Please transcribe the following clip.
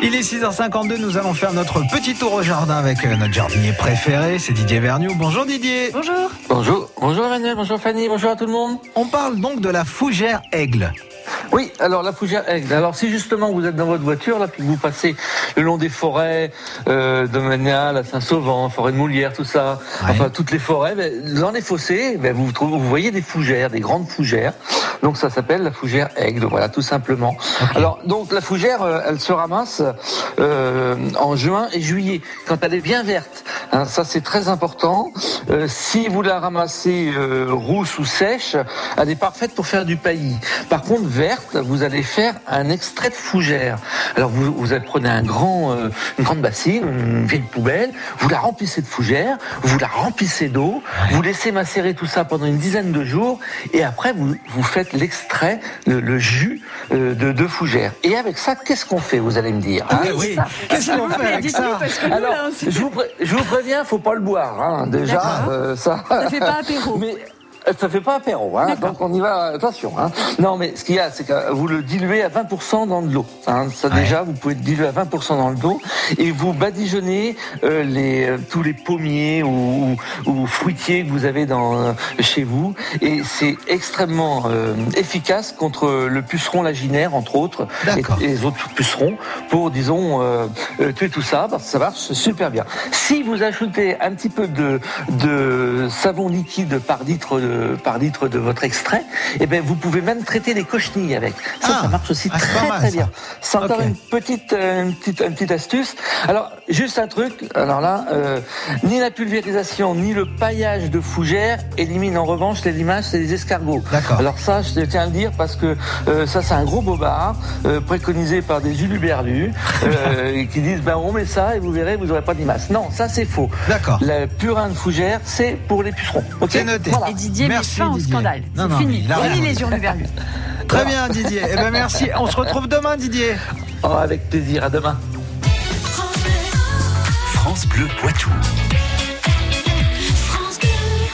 Il est 6h52, nous allons faire notre petit tour au jardin avec euh, notre jardinier préféré, c'est Didier Vergniaud. Bonjour Didier. Bonjour. Bonjour, bonjour Emmanuel, bonjour Fanny, bonjour à tout le monde. On parle donc de la fougère aigle. Oui, alors la fougère aigle. Alors si justement vous êtes dans votre voiture, là, puis que vous passez le long des forêts euh, de Manial à Saint-Sauvant, forêt de Moulière, tout ça, Ouais. enfin toutes les forêts, ben, dans les fossés, ben, vous, trouvez- vous voyez des fougères, des grandes fougères. Donc ça s'appelle la fougère aigle, voilà, tout simplement. Alors donc la fougère, euh, elle se ramasse euh, en juin et juillet, quand elle est bien verte. Hein, ça c'est très important. Euh, si vous la ramassez euh, rousse ou sèche, elle est parfaite pour faire du paillis. Par contre verte, vous allez faire un extrait de fougère. Alors vous, vous allez prenez un grand, euh, une grande bassine, une vieille poubelle, vous la remplissez de fougère, vous la remplissez d'eau, vous laissez macérer tout ça pendant une dizaine de jours, et après vous, vous faites l'extrait, le, le jus euh, de, de fougère. Et avec ça, qu'est-ce qu'on fait, vous allez me dire hein? Ah oui, qu'est-ce qu'on fait avec ça? alors, je vous, pré- je vous préviens, faut pas le boire, hein, déjà. Euh, ça. Ça fait pas apéro. Mais ça fait pas apéro, hein, donc on y va, attention. Hein. Non, mais ce qu'il y a, c'est que vous le diluez à 20% dans de l'eau. Hein. Ça Ouais. déjà, vous pouvez le diluer à 20% dans l'eau et vous badigeonnez euh, les, euh, tous les pommiers ou, ou, ou fruitiers que vous avez dans, euh, chez vous. Et c'est extrêmement euh, efficace contre le puceron laginaire, entre autres, et, et les autres pucerons, pour, disons, euh, euh, tuer tout ça, parce que ça marche super bien. Si vous ajoutez un petit peu de, de savon liquide par litre de, par litre de votre extrait, eh ben vous pouvez même traiter les cochenilles avec. Ça, Ah. ça marche aussi Ah, très mal, très bien. C'est encore une petite, euh, une petite, une petite astuce. Alors, juste un truc. Alors là, euh, ni la pulvérisation ni le paillage de fougère éliminent en revanche les limaces et les escargots. D'accord. Alors ça, je tiens à le dire parce que euh, ça, c'est un gros bobard euh, préconisé par des uluberlus euh, qui disent ben on met ça et vous verrez, vous n'aurez pas de limaces. Non, ça c'est faux. D'accord. Le purin de fougère, c'est pour les pucerons. Ok C'est noté. Voilà. Et Didier Merci, met fin au Didier. scandale. Non, C'est non, fini. Fini les hurluberlus. Très bien Didier. Eh ben merci. On se retrouve demain Didier. Oh, avec plaisir. À demain. France Bleu Poitou.